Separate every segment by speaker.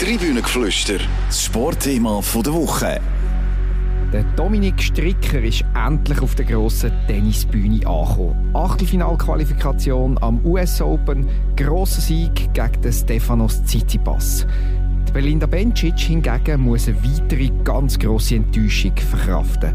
Speaker 1: Tribünengeflüster, das Sportthema der Woche.
Speaker 2: Der Dominik Stricker ist endlich auf der grossen Tennisbühne angekommen. Achtelfinalqualifikation am US Open, grosser Sieg gegen den Stefanos Tsitsipas. Die Belinda Bencic hingegen muss eine weitere ganz grosse Enttäuschung verkraften.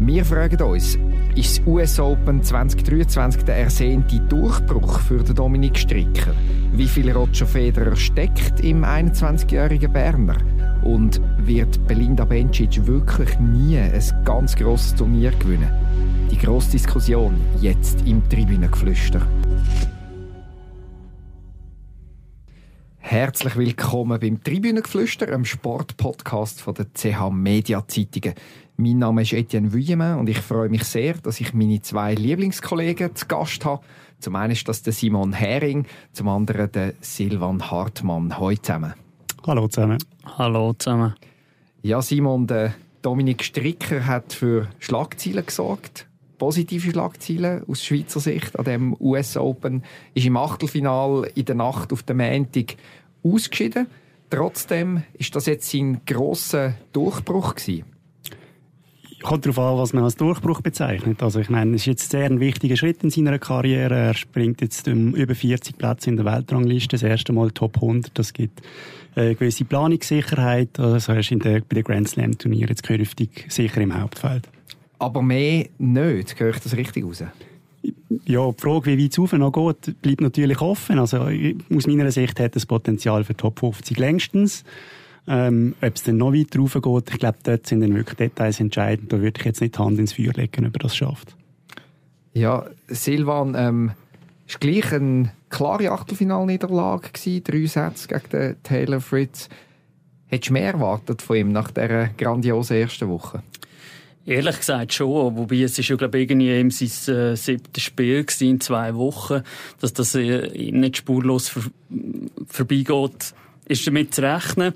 Speaker 2: Wir fragen uns, ist das US Open 2023 der ersehnte Durchbruch für den Dominik Stricker? Wie viel Roger Federer steckt im 21-jährigen Berner? Und wird Belinda Bencic wirklich nie ein ganz grosses Turnier gewinnen? Die grosse Diskussion jetzt im Tribünengeflüster. Herzlich willkommen beim Tribünengeflüster, einem Sportpodcast von der CH Media Zeitungen. Mein Name ist Etienne Vuillemin und ich freue mich sehr, dass ich meine zwei Lieblingskollegen zu Gast habe. Zum einen ist das der Simon Hering, zum anderen der Silvan Hartmann. Hallo zusammen.
Speaker 3: Hallo zusammen.
Speaker 4: Hallo zusammen.
Speaker 2: Ja, Simon, der Dominik Stricker hat für Schlagzeilen gesorgt. Positive Schlagzeilen aus Schweizer Sicht an dem US Open. Ist im Achtelfinal in der Nacht auf den Montag ausgeschieden. Trotzdem ist das jetzt sein grosser Durchbruch gewesen
Speaker 3: kommt darauf an, was man als Durchbruch bezeichnet. Also ich meine, es ist jetzt sehr ein wichtiger Schritt in seiner Karriere. Er springt jetzt um über 40 Plätze in der Weltrangliste, das erste Mal Top 100. Das gibt eine gewisse Planungssicherheit. Also er ist in der, bei den Grand Slam Turnieren jetzt künftig sicher im Hauptfeld.
Speaker 2: Aber mehr nicht, höre ich das richtig raus?
Speaker 3: Ja, die Frage, wie weit es noch geht, bleibt natürlich offen. Also aus meiner Sicht hat das Potenzial für Top 50 längstens. Ähm, ob es dann noch weiter rauf geht, ich glaube, dort sind dann wirklich Details entscheidend. Da würde ich jetzt nicht die Hand ins Feuer legen, ob er das schafft.
Speaker 2: Ja, Silvan, ähm, ist gleich eine klare Achtelfinalniederlage gewesen, drei Sätze gegen den Taylor Fritz. Hättest du mehr erwartet von ihm nach dieser grandiosen ersten Woche?
Speaker 4: Ehrlich gesagt schon, wobei es ist ja glaube ich irgendwie ihm sein äh, siebtes Spiel gewesen, in zwei Wochen, dass das äh, nicht spurlos vor, vorbeigeht, ist damit zu rechnen.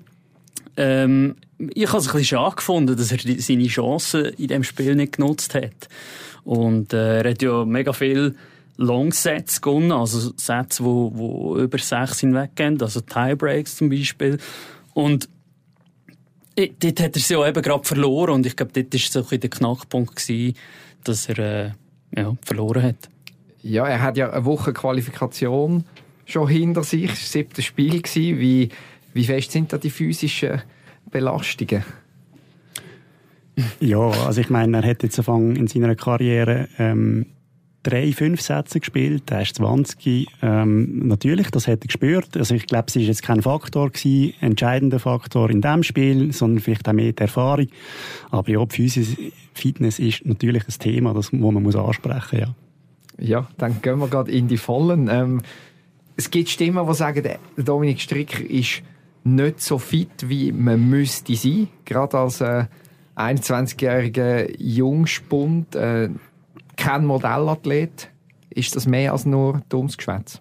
Speaker 4: Ähm, ich habe es ein bisschen schade gefunden, dass er seine Chancen in diesem Spiel nicht genutzt hat. Und äh, er hat ja mega viel Longsets gewonnen, also Sätze, wo, wo über sechs hinweggehen, also Tiebreaks zum Beispiel. Und dort hat er sie ja eben gerade verloren und ich glaube, dort war so ein der Knackpunkt, gewesen, dass er äh, ja, verloren hat.
Speaker 2: Ja, er hat ja eine Woche Qualifikation schon hinter sich, das siebte Spiel gewesen. Wie wie fest sind da die physischen Belastungen?
Speaker 3: Ja, also ich meine, er hat jetzt in seiner Karriere ähm, drei, fünf Sätze gespielt, er ist 20. Ähm, natürlich, das hat er gespürt. Also ich glaube, es ist jetzt kein Faktor gewesen, entscheidender Faktor in dem Spiel, sondern vielleicht auch mehr die Erfahrung. Aber ja, die Physis, Fitness ist natürlich das Thema, das wo man muss ansprechen, ja.
Speaker 2: Ja, dann gehen wir gerade in die Vollen. Ähm, es gibt Stimmen, die sagen, Dominik Stricker ist nicht so fit, wie man müsste sein. Gerade als äh, 21-jähriger Jungspund, äh, kein Modellathlet, ist das mehr als nur dummes Geschwätz.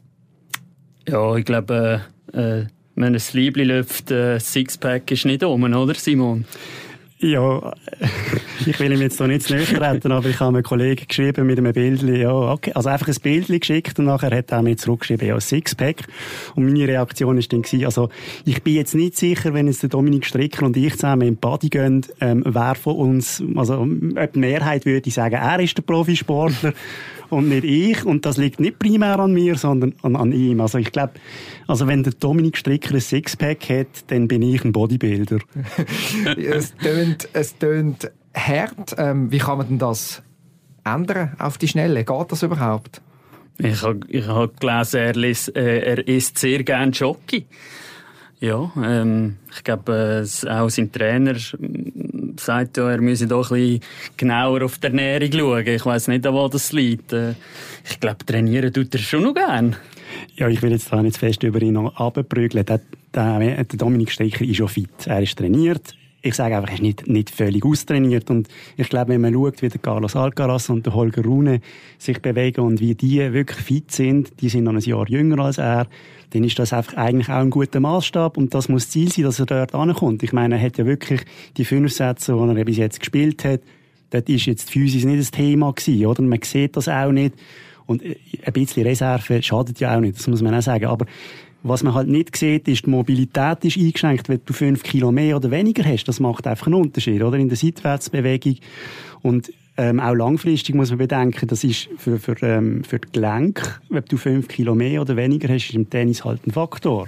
Speaker 4: Ja, ich glaube, äh, äh, wenn ein Liebling läuft, äh, Sixpack ist nicht um, oder Simon?
Speaker 3: Ja, ich will ihm jetzt da nicht zu nahe treten, aber ich habe einem Kollegen geschrieben mit einem Bild, ja, okay, also einfach ein Bild geschickt und nachher hat er mir zurückgeschrieben, ja, Sixpack. Und meine Reaktion ist dann gewesen, also, ich bin jetzt nicht sicher, wenn jetzt der Dominik Stricker und ich zusammen im Body gehen, ähm, wer von uns, also, ob die Mehrheit würde sagen, er ist der Profisportler und nicht ich. Und das liegt nicht primär an mir, sondern an, an ihm. Also ich glaube, also wenn der Dominik Stricker ein Sixpack hat, dann bin ich ein Bodybuilder.
Speaker 2: es tönt, es tönt hart. Ähm, wie kann man denn das ändern auf die Schnelle? Geht das überhaupt?
Speaker 4: Ich habe ich hab gelesen, er, liest, äh, er isst sehr gerne Schoki. Ja, ähm, ich glaube, äh, auch sein Trainer sagt ja, er müsse doch ein bisschen genauer auf die Ernährung schauen. Ich weiß nicht, an wo das liegt. Äh, ich glaube, trainieren tut er schon noch gern.
Speaker 3: Ja, ich will jetzt da nicht fest über ihn abprügeln. Der, der, der Dominik Steicher ist schon fit. Er ist trainiert. Ich sage einfach, er ist nicht, nicht völlig austrainiert. Und ich glaube, wenn man schaut, wie der Carlos Alcaraz und der Holger Rune sich bewegen und wie die wirklich fit sind, die sind noch ein Jahr jünger als er, dann ist das einfach eigentlich auch ein guter Maßstab und das muss Ziel sein, dass er dort ankommt. Ich meine, er hat ja wirklich die fünf Sätze, die er bis jetzt gespielt hat, dort ist jetzt die Physis nicht das Thema gewesen, oder? Man sieht das auch nicht. Und äh, ein bisschen Reserve schadet ja auch nicht, das muss man auch sagen. Aber Was man halt nicht sieht, ist, die Mobilität ist eingeschränkt, wenn du fünf Kilo mehr oder weniger hast. Das macht einfach einen Unterschied, oder? In der Seitwärtsbewegung. Und ähm, auch langfristig muss man bedenken, das ist für, für, ähm, für die Gelenke, wenn du fünf Kilo mehr oder weniger hast, ist im Tennis halt ein Faktor.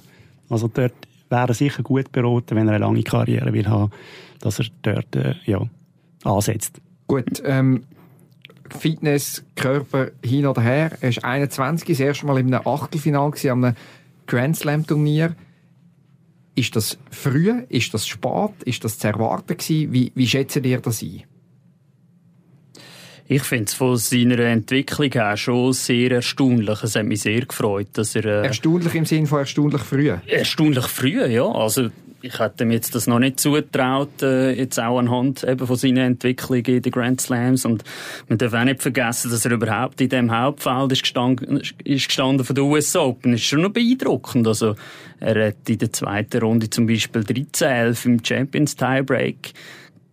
Speaker 3: Also dort wäre er sicher gut beraten, wenn er eine lange Karriere will haben, dass er dort äh, ja, ansetzt.
Speaker 2: Gut, ähm, Fitness, Körper hin oder her. Er ist 21, das erste Mal einem Achtelfinal einem Grand Slam Turnier. Ist das früh? Ist das spät? Ist das zu erwarten gewesen? Wie, wie schätzt ihr das ein?
Speaker 4: Ich finde es von seiner Entwicklung her schon sehr erstaunlich. Es hat mich sehr gefreut, dass er...
Speaker 2: Äh, erstaunlich im Sinne von erstaunlich früh?
Speaker 4: Erstaunlich früh, ja. Also ich hätte mir jetzt das noch nicht zugetraut, äh, jetzt auch anhand eben von seiner Entwicklung in den Grand Slams. Und man darf auch nicht vergessen, dass er überhaupt in dem Hauptfeld ist gestanden, ist gestanden von der US Open. Das ist schon noch beeindruckend. Also, er hat in der zweiten Runde zum Beispiel 13-11 im Champions Tiebreak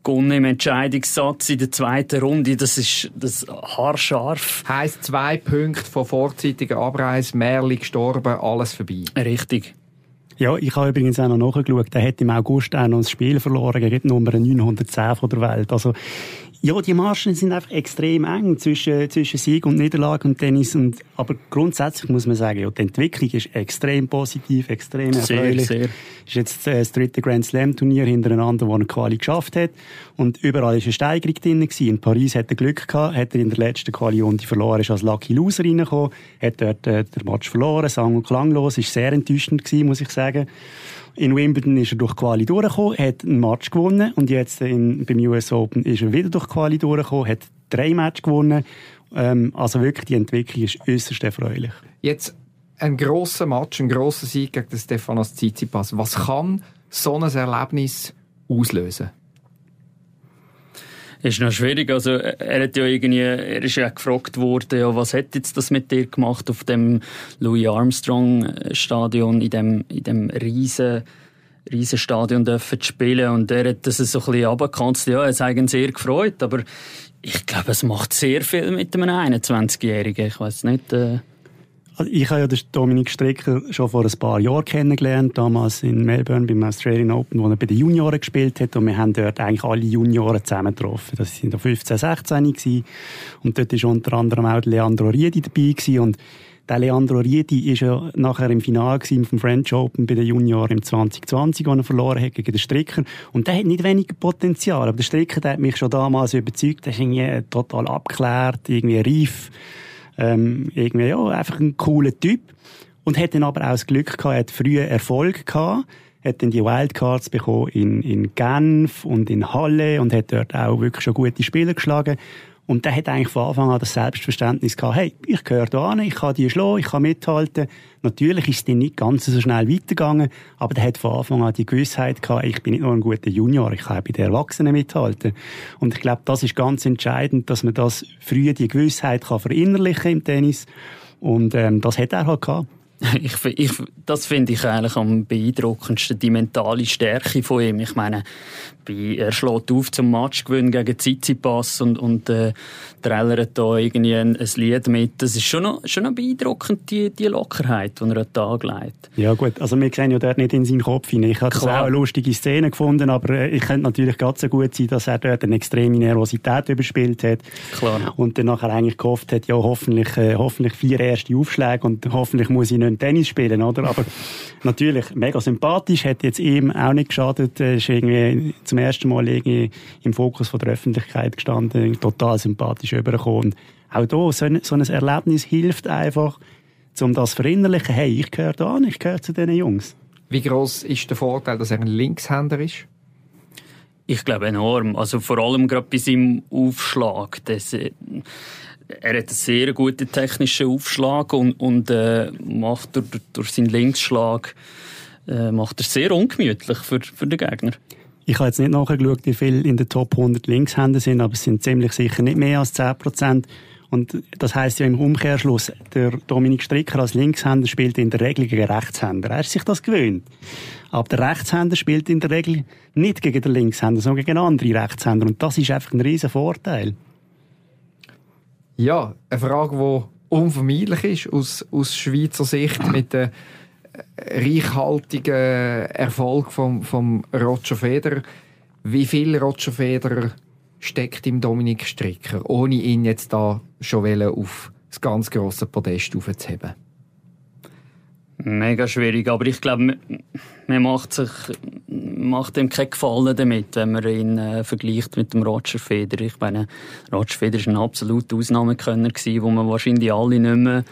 Speaker 4: gewonnen im Entscheidungssatz in der zweiten Runde. Das ist das haarscharf.
Speaker 2: Heißt zwei Punkte von vorzeitiger Abreise, Merli gestorben, alles vorbei.
Speaker 4: Richtig.
Speaker 3: Ja, ich habe übrigens auch noch nachgeschaut. Er hat im August auch noch ein Spiel verloren gegen die Nummer 910 von der Welt. Also, ja, die Marschen sind einfach extrem eng zwischen, zwischen Sieg und Niederlage und Tennis. Und, aber grundsätzlich muss man sagen, ja, die Entwicklung ist extrem positiv, extrem erfreulich. Sehr, sehr. Ist jetzt äh, das dritte Grand Slam Turnier hintereinander, wo er Quali geschafft hat. Und überall ist eine Steigerung drin gewesen. In Paris hat er Glück gehabt, hat er in der letzten Quali-Runde verloren, ist als Lucky Loser reingekommen, hat dort äh, den Match verloren, sang- und klanglos, ist sehr enttäuschend gewesen, muss ich sagen. In Wimbledon ist er durch Quali durchgekommen, hat einen Match gewonnen und jetzt in, beim US Open ist er wieder durch Quali durchgekommen, hat drei Matches gewonnen. Ähm, also wirklich, die Entwicklung ist äußerst erfreulich.
Speaker 2: Jetzt ein grosser Match, ein grosser Sieg gegen den Stefanos Tsitsipas. Was kann so ein Erlebnis auslösen?
Speaker 4: Ist noch schwierig. Also, er hat ja irgendwie, er ist ja gefragt worden, ja, was hat jetzt das mit dir gemacht auf dem Louis Armstrong Stadion, in dem, in dem riesen, riesen Stadion dürfen spielen und er hat das so ein bisschen runtergekanzt. Ja, es hat ihn sehr gefreut, aber ich glaube, es macht sehr viel mit einem 21-Jährigen. Ich weiß nicht, äh
Speaker 3: ich habe ja Dominik Stricker schon vor ein paar Jahren kennengelernt, damals in Melbourne beim Australian Open, wo er bei den Junioren gespielt hat und wir haben dort eigentlich alle Junioren zusammen getroffen. Das sind 15, 16 gewesen. und dort ist unter anderem auch Leandro Riedi dabei gewesen und der Leandro Riedi ist ja nachher im Finale vom French Open bei den Junioren im 2020, wo er verloren hat gegen den Stricker. Und der hat nicht weniger Potenzial. Aber der Stricker, der hat mich schon damals überzeugt. Der ist irgendwie total abgeklärt, irgendwie reif ähm, irgendwie, ja, einfach ein cooler Typ. Und hat dann aber auch das Glück gehabt, hat früher Erfolg gehabt, hat dann die Wildcards bekommen in, in Genf und in Halle und hat dort auch wirklich schon gute Spieler geschlagen. Und der hat eigentlich von Anfang an das Selbstverständnis gehabt, hey, ich gehöre da an, ich kann die schlagen, ich kann mithalten. Natürlich ist es nicht ganz so schnell weitergegangen, aber der hat von Anfang an die Gewissheit gehabt, ich bin nicht nur ein guter Junior, ich kann bei den Erwachsenen mithalten. Und ich glaube, das ist ganz entscheidend, dass man das früher die Gewissheit kann verinnerlichen im Tennis. Und ähm, das hat er halt gehabt.
Speaker 4: Ich, ich, das finde ich eigentlich am beeindruckendsten, die mentale Stärke von ihm. Ich meine, er schlägt auf zum Matchgewinn gegen Tsitsipas und, und äh, trällert da irgendwie ein, ein, Lied mit. Das ist schon noch, schon noch beeindruckend, die, die Lockerheit, die er an den Tag legt.
Speaker 3: Ja gut, also wir sehen ja dort nicht in seinen Kopf hinein. Ich habe auch eine lustige Szene gefunden, aber äh, ich könnte natürlich ganz so gut sein, dass er dort eine extreme Nervosität überspielt hat.
Speaker 4: Klar.
Speaker 3: Und dann nachher eigentlich gehofft hat, ja hoffentlich, äh, hoffentlich vier erste Aufschläge und hoffentlich muss ich nicht Tennis spielen, oder? Aber natürlich, mega sympathisch, hat jetzt ihm auch nicht geschadet, ist irgendwie zum ersten Mal irgendwie im Fokus von der Öffentlichkeit gestanden, total sympathisch übergekommen. auch da, so ein, so ein Erlebnis hilft einfach, um das zu verinnerlichen, hey, ich gehöre da an, ich gehöre zu diesen Jungs.
Speaker 2: Wie groß ist der Vorteil, dass er ein Linkshänder ist?
Speaker 4: Ich glaube enorm. Also vor allem gerade bei seinem Aufschlag. Das, äh, er hat einen sehr guten technischen Aufschlag und, und äh, macht durch, durch seinen Linksschlag äh, macht er sehr ungemütlich für, für den Gegner.
Speaker 3: Ich habe jetzt nicht nachgeschaut, wie viele in den Top 100 Linkshänder sind, aber es sind ziemlich sicher nicht mehr als 10 Prozent. Und das heißt ja im Umkehrschluss, der Dominik Stricker als Linkshänder spielt in der Regel gegen Rechtshänder. Er ist sich das gewöhnt. Aber der Rechtshänder spielt in der Regel nicht gegen den Linkshänder, sondern gegen andere Rechtshänder. Und das ist einfach ein riesen Vorteil.
Speaker 2: Ja, eine Frage, die unvermeidlich ist aus, aus Schweizer Sicht mit der reichhaltigen Erfolg vom, vom Roger Federer. Wie viel Roger Federer steckt im Dominik Stricker, ohne ihn jetzt da schon auf das ganz grosse Podest aufzuheben?
Speaker 4: Mega schwierig, aber ich glaube, man macht sich macht ihm keinen Gefallen damit, wenn man ihn äh, vergleicht mit dem Roger Federer. Ich meine, Roger Federer war ein absoluter Ausnahmekönner, gewesen, wo man wahrscheinlich alle nicht mehr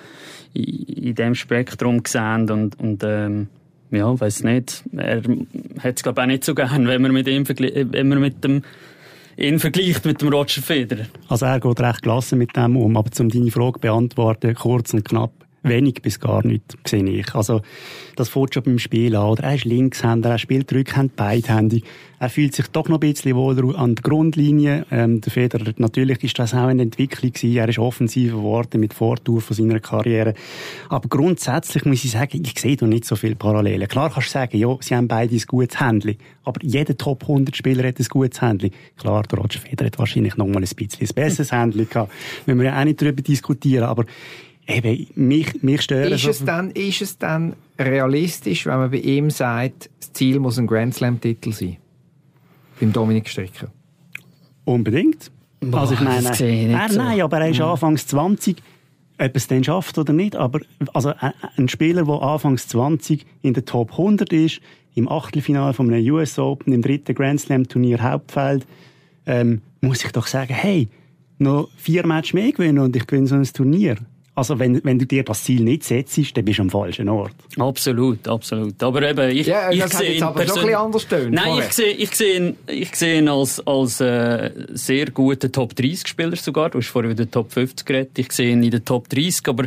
Speaker 4: in, in dem Spektrum sehen und, und ähm, ja, weiß nicht. Er hat es glaube auch nicht so gern, wenn man mit ihm wenn man mit dem ihn vergleicht mit dem Roger Federer.
Speaker 3: Also er geht recht gelassen mit dem um, aber um deine Frage beantworten, kurz und knapp wenig bis gar nichts, sehe ich. Also, das fängt schon beim Spiel an. Oder er ist Linkshänder, er spielt Rückhand beidhändig. Er fühlt sich doch noch ein bisschen wohler an der Grundlinie. Ähm, der Federer, natürlich ist das auch eine Entwicklung gewesen. Er ist offensiver geworden mit Vortour von seiner Karriere. Aber grundsätzlich muss ich sagen, ich sehe da nicht so viele Parallelen. Klar kannst du sagen, ja, sie haben beide ein gutes Händchen. Aber jeder Top 100 Spieler hat ein gutes Händchen. Klar, der Roger Federer hat wahrscheinlich noch mal ein bisschen ein besseres Händchen gehabt. Wenn wir ja auch nicht darüber diskutieren. Aber Eben, mich, mich stören
Speaker 2: ist es, dann, ist es dann realistisch, wenn man bei ihm sagt, das Ziel muss ein Grand Slam-Titel sein? Beim Dominik Stricker?
Speaker 3: Unbedingt. Boah, also ich meine, er, so. nein, aber er ist ja. anfangs 20, ob es dann schafft oder nicht, aber also ein Spieler, der anfangs 20 in der Top 100 ist, im Achtelfinale von einem US Open, im dritten Grand Slam Turnier Hauptfeld, ähm, muss ich doch sagen, hey, noch vier Matches mehr gewinnen und ich gewinne so ein Turnier. Also wenn, wenn du dir das Ziel nicht setzt, dann bist du am falschen Ort.
Speaker 4: Absolut, absolut. Aber eben, ich,
Speaker 2: ja, ich sehe ihn aber schon ein anders stehen,
Speaker 4: Nein, ich sehe, ich sehe ihn, ich sehe ihn als, als äh, sehr guten Top 30 Spieler sogar. Du hast vorhin über den Top 50 geredet. Ich sehe ihn in den Top 30, aber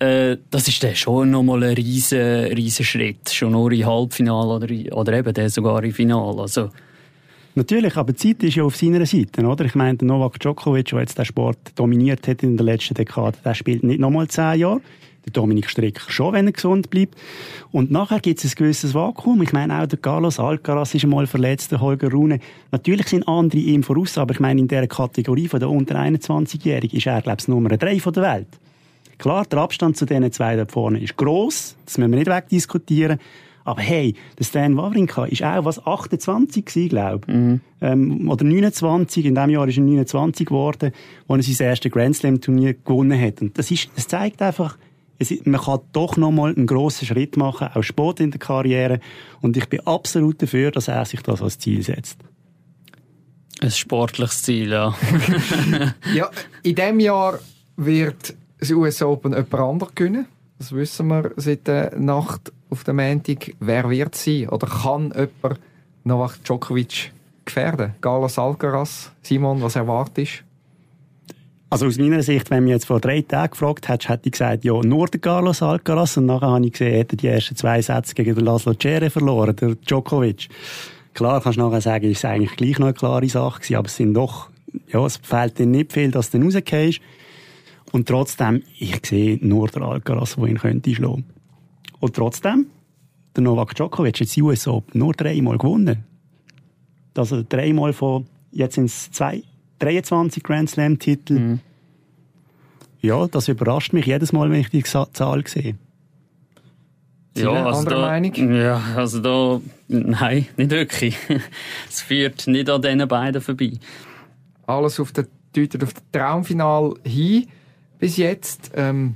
Speaker 4: äh, das ist dann schon nochmal ein riesen, riesen Schritt. Schon nur im Halbfinale oder, oder eben dann sogar im Finale. Also,
Speaker 3: Natürlich, aber die Zeit ist ja auf seiner Seite, oder? Ich meine, Novak Djokovic, der jetzt den Sport dominiert hat in der letzten Dekade, der spielt nicht nochmal zehn Jahre. Der Dominik Strick schon, wenn er gesund bleibt. Und nachher gibt es ein gewisses Vakuum. Ich meine, auch der Carlos Alcaraz ist einmal verletzt, der Holger Rune. Natürlich sind andere ihm voraus, aber ich meine, in dieser Kategorie von der unter 21-Jährigen ist er, glaube ich, Nummer drei der Welt. Klar, der Abstand zu diesen zwei da vorne ist gross. Das müssen wir nicht wegdiskutieren. Aber hey, der Stan Wawrinka ist auch was 28 gewesen, glaube mhm. ähm, oder 29. In diesem Jahr ist er 29 geworden, als er sein erstes Grand Slam Turnier gewonnen hat. Und das ist, das zeigt einfach, es, man kann doch noch mal einen grossen Schritt machen, auch Sport in der Karriere. Und ich bin absolut dafür, dass er sich das als Ziel setzt.
Speaker 4: Ein sportliches Ziel, ja.
Speaker 2: ja, in diesem Jahr wird das US Open jemand anderes gewinnen. Das wissen wir seit der Nacht auf der Montag. Wer wird sie oder kann jemand Novak Djokovic gefährden? Carlos Alcaraz? Simon, was erwartest?
Speaker 3: Also aus meiner Sicht, wenn mich jetzt vor drei Tagen gefragt hättest, hätte ich gesagt, ja, nur der Carlos Alcaraz. Und nachher habe ich gesehen, er hätte die ersten zwei Sätze gegen den Laszlo Cere verloren, der Djokovic. Klar, kannst du nachher sagen, ist es eigentlich gleich noch eine klare Sache gewesen, aber es sind doch, ja, es fehlt dir nicht viel, dass du rausgehst. Und trotzdem, ich sehe nur der Alcaraz, der ihn könnte schlagen. Und trotzdem, der Novak Djokovic hat die US Open nur dreimal gewonnen. Also dreimal von, jetzt sind es zwei, 23 Grand Slam Titel. Mhm. Ja, das überrascht mich jedes Mal, wenn ich die Zahl sehe.
Speaker 4: Ja, also da, Meinung? Ja, also da, nein, nicht wirklich. es führt nicht an diesen beiden vorbei.
Speaker 2: Alles auf der, deutet auf das Traumfinal hin bis jetzt. Ähm,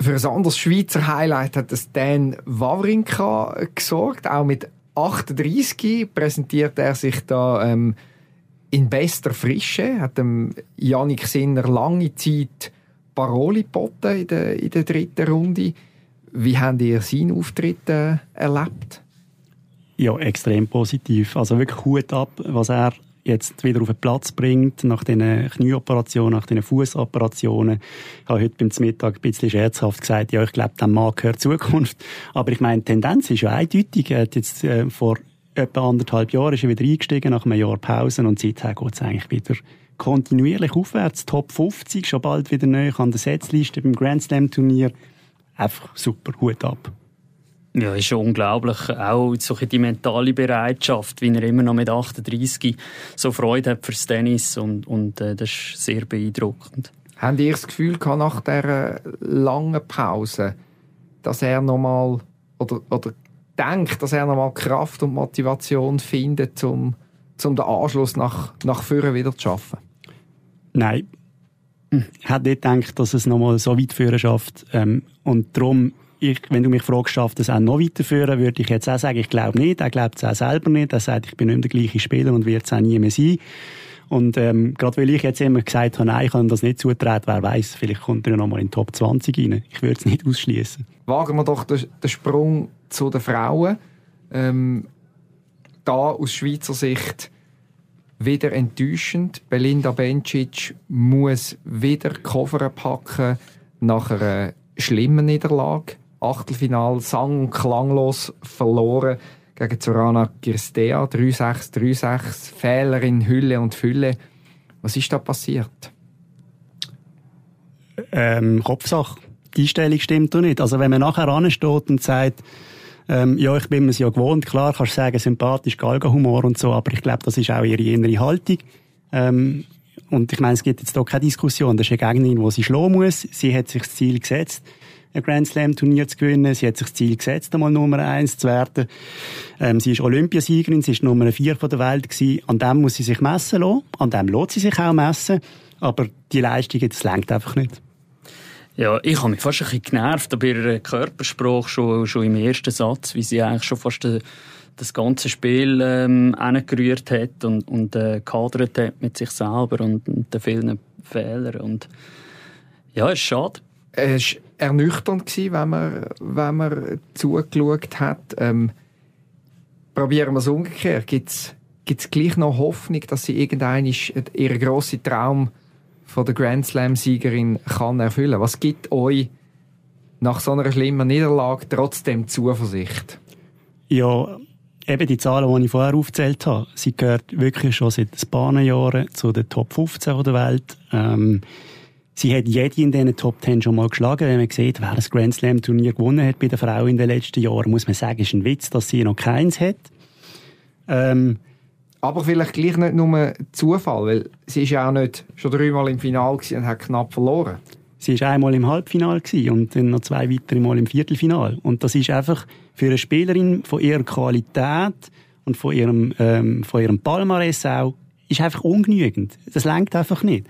Speaker 2: für ein anderes Schweizer Highlight hat das Dan Wawrinka gesorgt. Auch mit 38 präsentiert er sich da ähm, in bester Frische. Hat dem Janik Sinner lange Zeit Paroli geboten in der, in der dritten Runde. Wie habt ihr seinen Auftritt äh, erlebt?
Speaker 3: Ja, extrem positiv. Also wirklich Hut ab, was er jetzt wieder auf den Platz bringt, nach diesen Knieoperationen, nach diesen Fußoperationen. Ich habe heute beim Mittag ein bisschen scherzhaft gesagt, ja, ich glaube, dem Mann gehört Zukunft. Aber ich meine, die Tendenz ist ja eindeutig. Er hat jetzt äh, vor etwa anderthalb Jahren ist er wieder eingestiegen, nach einem Jahr Pause, und seither geht es eigentlich wieder kontinuierlich aufwärts. Top 50, schon bald wieder neu an der Setzliste beim Grand Slam Turnier. Einfach super, Hut ab.
Speaker 4: Ja, ist schon unglaublich. Auch so die mentale Bereitschaft, wie er immer noch mit 38 so Freude hat fürs Tennis und, und äh, das ist sehr beeindruckend.
Speaker 2: Habt ihr das Gefühl gehabt, nach dieser langen Pause, dass er nochmal oder, oder denkt, dass er nochmal Kraft und Motivation findet, um, um den Anschluss nach, nach vorne wieder zu schaffen?
Speaker 3: Nein. Ich hätte nicht gedacht, dass es nochmal so weit führen schafft. Ähm, und darum, ich, wenn du mich fragst, schafft es auch noch weiterführen, würde ich jetzt auch sagen, ich glaube nicht. Er glaubt es auch selber nicht. Er sagt, ich bin nicht der gleiche Spieler und wird es auch nie mehr sein. Und ähm, gerade weil ich jetzt immer gesagt habe, nein, ich kann das nicht zutreten, wer weiß, vielleicht kommt er noch mal in die Top 20 rein. Ich würde es nicht ausschließen.
Speaker 2: Wagen wir doch den, den, Sprung zu den Frauen. Ähm, da aus Schweizer Sicht wieder enttäuschend. Belinda Bencic muss wieder Koffer packen nach einer schlimmen Niederlage. Achtelfinal sang und klanglos verloren gegen Zorana Girstea. 3-6, 3-6. Fehler in Hülle und Fülle. Was ist da passiert?
Speaker 3: Ähm, Kopfsache. Die Einstellung stimmt doch nicht. Also wenn man nachher ansteht und sagt, ähm, ja, ich bin mir ja gewohnt, klar, kannst du sagen, sympathisch, Galgenhumor und so, aber ich glaube, das ist auch ihre innere Haltung. Ähm, und ich meine, es gibt jetzt hier keine Diskussion. Das ist eine Gegnerin, die sie schlagen muss. Sie hat sich das Ziel gesetzt ein Grand Slam Turnier zu gewinnen. Sie hat sich das Ziel gesetzt, einmal Nummer eins zu werden. Ähm, sie ist Olympiasiegerin, sie ist Nummer vier von der Welt gewesen. An dem muss sie sich messen lassen. An dem lässt sie sich auch messen. Aber die Leistung, das längt einfach nicht.
Speaker 4: Ja, ich habe mich fast ein bisschen genervt bei ihrer Körpersprache schon, schon im ersten Satz, wie sie eigentlich schon fast den, das ganze Spiel ähm, gerührt hat und, und äh, kadert hat mit sich selber und, und den vielen Fehlern. Und ja, es ist schade.
Speaker 2: Es war ernüchternd, wenn man, wenn man zugeschaut hat. Ähm, probieren wir es umgekehrt. Gibt es gleich noch Hoffnung, dass sie irgendein ihren grossen Traum von der Grand Slam-Siegerin kann erfüllen? Was gibt euch nach so einer schlimmen Niederlage trotzdem Zuversicht?
Speaker 3: Ja, eben die Zahlen, die ich vorher aufgezählt habe, sie gehört wirklich schon seit ein paar Jahren zu den Top 15 der Welt. Ähm, Sie hat jede in diesen Top Ten schon mal geschlagen. Wenn man sieht, wer das Grand Slam Turnier gewonnen hat bei der Frau in den letzten Jahren, muss man sagen, ist ein Witz, dass sie noch keins hat.
Speaker 2: Ähm, aber vielleicht gleich nicht nur Zufall, weil sie ist ja auch nicht schon dreimal im Finale und hat knapp verloren.
Speaker 3: Sie war einmal im Halbfinale und dann noch zwei weitere Mal im Viertelfinale. Und das ist einfach für eine Spielerin von ihrer Qualität und von ihrem, ähm, von ihrem Palmares auch, ist einfach ungenügend. Das lenkt einfach nicht.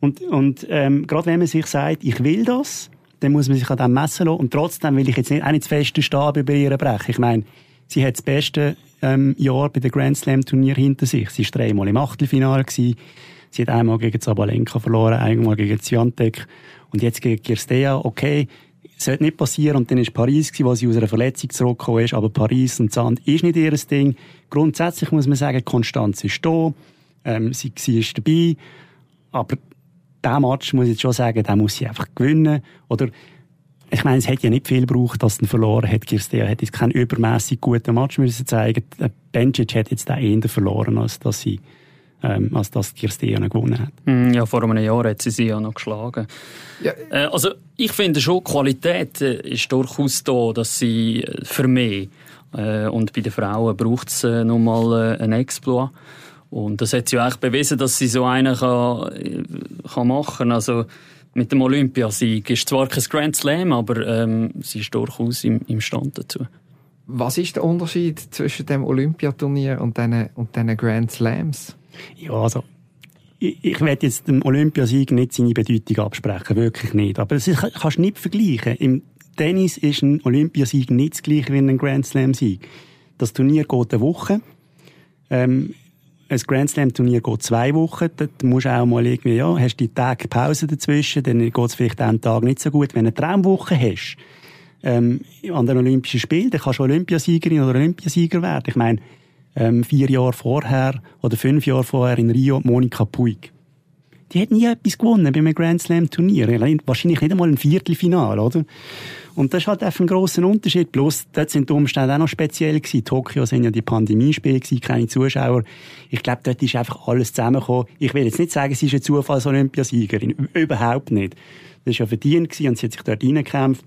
Speaker 3: Und, und ähm, gerade wenn man sich sagt, ich will das, dann muss man sich an dem messen lassen. Und trotzdem will ich jetzt nicht, auch nicht das feste Stab über ihr brechen. Ich meine, sie hat das beste ähm, Jahr bei den Grand Slam Turnier hinter sich. Sie war dreimal im Achtelfinale. Gewesen. Sie hat einmal gegen Zabalenka verloren, einmal gegen Zwiantek und jetzt gegen Kirstea. Okay, sollte nicht passieren. Und dann war Paris, gewesen, wo sie aus einer Verletzung zurückgekommen ist. Aber Paris und Sand ist nicht ihr Ding. Grundsätzlich muss man sagen, Konstanz ist da. Ähm, sie, sie ist dabei. Aber diesen Match, muss ich jetzt schon sagen, den muss sie einfach gewinnen. Oder, ich meine, es hätte ja nicht viel gebraucht, dass er verloren hat. Kirstea hat jetzt keinen übermäßig guten Match müssen zeigen. Bencic hat jetzt den eher verloren, als dass sie, ähm, als dass Kirstea gewonnen hat.
Speaker 4: Hm, ja, vor einem Jahr hat sie sie ja noch geschlagen. Ja. Äh, also, ich finde schon, Qualität äh, ist durchaus da, dass sie äh, für mich, äh, und bei den Frauen braucht es äh, nochmal äh, einen Exploit. Und das hat sie ja eigentlich bewiesen, dass sie so einen kann, kann machen Also mit dem Olympiasieg ist zwar kein Grand Slam, aber ähm, sie ist durchaus im, im Stand dazu.
Speaker 2: Was ist der Unterschied zwischen dem Olympiaturnier und diesen und den Grand Slams?
Speaker 3: Ja, also ich, ich werde jetzt dem Olympiasieg nicht seine Bedeutung absprechen, wirklich nicht. Aber das kannst du nicht vergleichen. Im Tennis ist ein Olympiasieg nicht das gleiche wie ein Grand Slam-Sieg. Das Turnier geht eine Woche. Ähm, ein Grand Slam Turnier geht zwei Wochen, da musst du auch mal irgendwie, ja, hast die Tage Pause dazwischen, dann geht es vielleicht einen Tag nicht so gut. Wenn du eine Traumwoche hast, ähm, an den Olympischen Spielen, dann kannst du Olympiasiegerin oder Olympiasieger werden. Ich meine, ähm, vier Jahre vorher oder fünf Jahre vorher in Rio Monika Puig. Die hat nie etwas gewonnen bei einem Grand Slam Turnier. Wahrscheinlich nicht einmal ein Viertelfinale, oder? Und das ist halt einfach ein grosser Unterschied. Plus, dort sind die Umstände auch noch speziell gewesen. Tokio sind ja die Pandemiespiele keine Zuschauer. Ich glaube, dort ist einfach alles zusammengekommen. Ich will jetzt nicht sagen, sie ist eine Zufalls-Olympiasiegerin. Überhaupt nicht. Das war ja verdient gewesen und sie hat sich dort reingekämpft.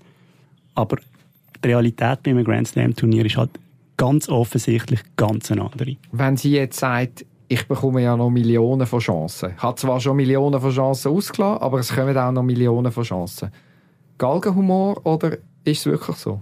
Speaker 3: Aber die Realität bei einem Grand Slam Turnier ist halt ganz offensichtlich ganz eine andere.
Speaker 2: Wenn sie jetzt sagt, ich bekomme ja noch Millionen von Chancen. Ich habe zwar schon Millionen von Chancen ausgelassen, aber es kommen auch noch Millionen von Chancen. Galgenhumor oder ist es wirklich so?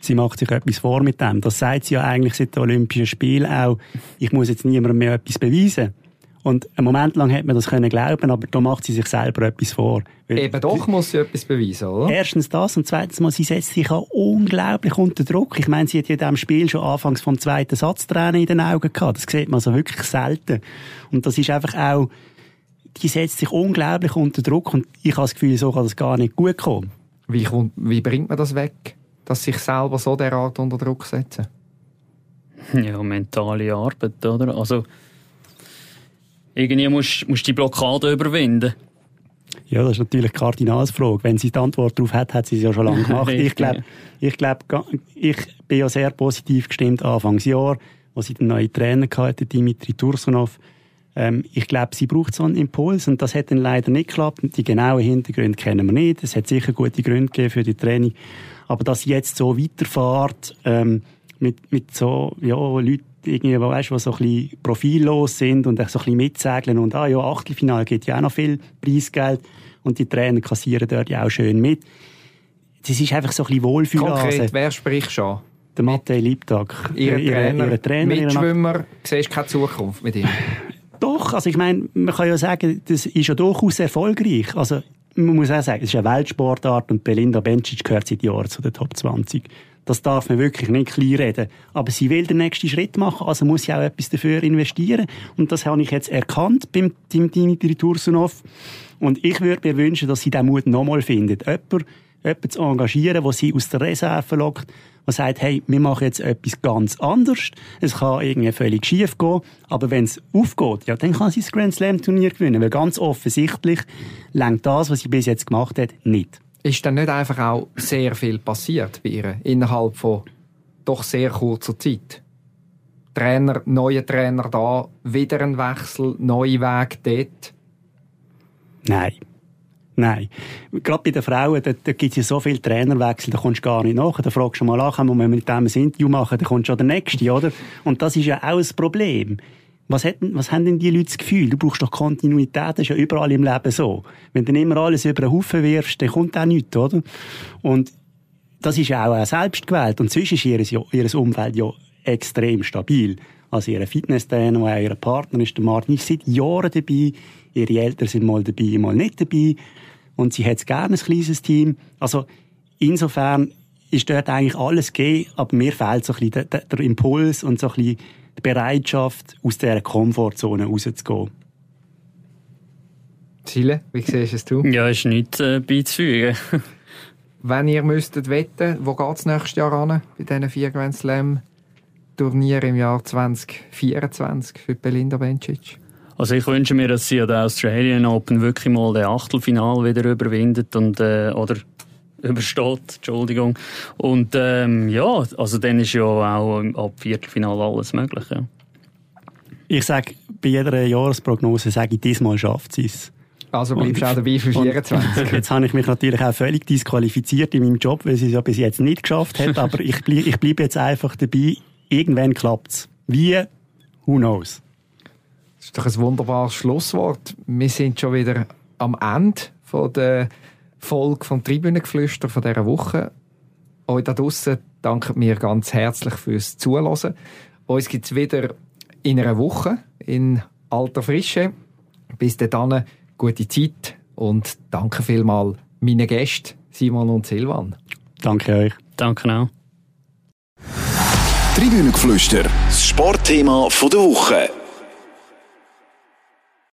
Speaker 3: sie macht sich etwas vor mit dem. Das sagt sie ja eigentlich seit den Olympischen Spielen auch. Ich muss jetzt niemandem mehr etwas beweisen. Und einen Moment lang hat man das können glauben, aber da macht sie sich selber etwas vor.
Speaker 2: Weil Eben doch muss sie etwas beweisen, oder?
Speaker 3: Erstens das und zweitens mal, sie setzt sich auch unglaublich unter Druck. Ich meine, sie hat ja in diesem Spiel schon anfangs vom zweiten Satz Tränen in den Augen gehabt. Das sieht man so wirklich selten. Und das ist einfach auch, die setzt sich unglaublich unter Druck und ich habe das Gefühl, so kann das gar nicht gut kommen.
Speaker 2: Wie, kommt, wie bringt man das weg, dass sich selber so derart unter Druck setzen?
Speaker 4: Ja, mentale Arbeit, oder? Also, irgendwie musst du die Blockade überwinden.
Speaker 3: Ja, das ist natürlich die Kardinalsfrage. Wenn sie die Antwort darauf hat, hat sie es ja schon lange gemacht. ich glaube, ich, glaub, ich bin ja sehr positiv gestimmt Anfangsjahr, wo sie den neuen Trainer hatte, Dimitri Tursunov. Ähm, ich glaube, sie braucht so einen Impuls und das hat dann leider nicht geklappt. Die genauen Hintergründe kennen wir nicht. Es hat sicher gute Gründe gegeben für die Training. Aber dass sie jetzt so weiterfährt, ähm, mit, mit so, ja, Leuten, irgendwie, weißt, die so ein bisschen profillos sind und so ein bisschen mitsegeln und, ah ja, Achtelfinale geht ja auch noch viel Preisgeld und die Trainer kassieren dort ja auch schön mit. Das ist einfach so ein bisschen Wohlfühlase.
Speaker 2: Konkret, wer spricht schon?
Speaker 3: Der Matej Liebtag.
Speaker 2: Ihr Trainer, ihre Trainer Mitschwimmer, siehst keine Zukunft mit ihm?
Speaker 3: Doch, also ich meine, man kann ja sagen, das ist ja durchaus erfolgreich. Also man muss auch sagen, es ist eine Weltsportart und Belinda Bencic gehört seit Jahren zu den Top 20. Das darf man wirklich nicht klein reden. Aber sie will den nächsten Schritt machen, also muss sie auch etwas dafür investieren. Und das habe ich jetzt erkannt beim Dimitri Tursunov. Und ich würde mir wünschen, dass sie diesen Mut nochmal findet. Jemand, jemanden zu engagieren, der sie aus der Reserve lockt, der sagt, hey, wir machen jetzt etwas ganz anderes. Es kann irgendwie völlig schief gehen, aber wenn es aufgeht, ja, dann kann sie das Grand Slam Turnier gewinnen, weil ganz offensichtlich lenkt das, was sie bis jetzt gemacht hat, nicht
Speaker 2: ist dann nicht einfach auch sehr viel passiert bei ihr innerhalb von doch sehr kurzer Zeit? Trainer, neue Trainer da, wieder ein Wechsel, neue Weg dort?
Speaker 3: Nein. Nein. Gerade bei den Frauen, da, da gibt es ja so viele Trainerwechsel, da kommst du gar nicht nach. Da fragst du mal an, kann man mit dem ein Interview machen, dann kommt schon der Nächste, oder? Und das ist ja auch ein Problem. Was, hat, was haben denn die Leute das Gefühl? Du brauchst doch Kontinuität, das ist ja überall im Leben so. Wenn du immer alles über den Haufen wirfst, dann kommt auch nichts, oder? Und das ist ja auch selbst gewählt. Und sonst ist ihr, ihr Umfeld ja extrem stabil. Also ihre Fitnesstrainer, auch ihr Partner ist der Martin, ist seit Jahren dabei. Ihre Eltern sind mal dabei, mal nicht dabei. Und sie hat gerne ein kleines Team. Also insofern ist dort eigentlich alles gegeben, aber mir fehlt so ein bisschen der, der Impuls und so ein bisschen die Bereitschaft, aus dieser Komfortzone rauszugehen.
Speaker 2: Ziele, wie siehst du es?
Speaker 4: Ja, ist nichts äh, beizufügen.
Speaker 2: Wenn ihr müsstet wetten, wo geht es nächstes Jahr an bei diesen vier Grand Slam Turnieren im Jahr 2024 für Belinda Bencic?
Speaker 4: Also ich wünsche mir, dass sie an der Australian Open wirklich mal den Achtelfinal wieder überwindet und äh, oder übersteht, Entschuldigung. Und ähm, ja, also dann ist ja auch ab Viertelfinale alles möglich. Ja.
Speaker 3: Ich sage, bei jeder Jahresprognose sage ich, diesmal schafft sie es.
Speaker 2: Also bleibst du auch dabei für 24.
Speaker 3: jetzt habe ich mich natürlich auch völlig disqualifiziert in meinem Job, weil sie es ja bis jetzt nicht geschafft hat, aber ich, bleib, ich bleibe jetzt einfach dabei. Irgendwann klappt es. Wie? Who knows?
Speaker 2: Das ist doch ein wunderbares Schlusswort. Wir sind schon wieder am Ende von der Folge vom Tribünengeflüster von dieser Woche. Euch da draussen danken mir ganz herzlich fürs Zuhören. Uns gibt es wieder in einer Woche in alter Frische. Bis dann gute Zeit und danke vielmal meinen Gästen Simon und Silvan.
Speaker 3: Danke euch.
Speaker 4: Danke auch.
Speaker 1: Tribünengeflüster, das Sportthema der Woche.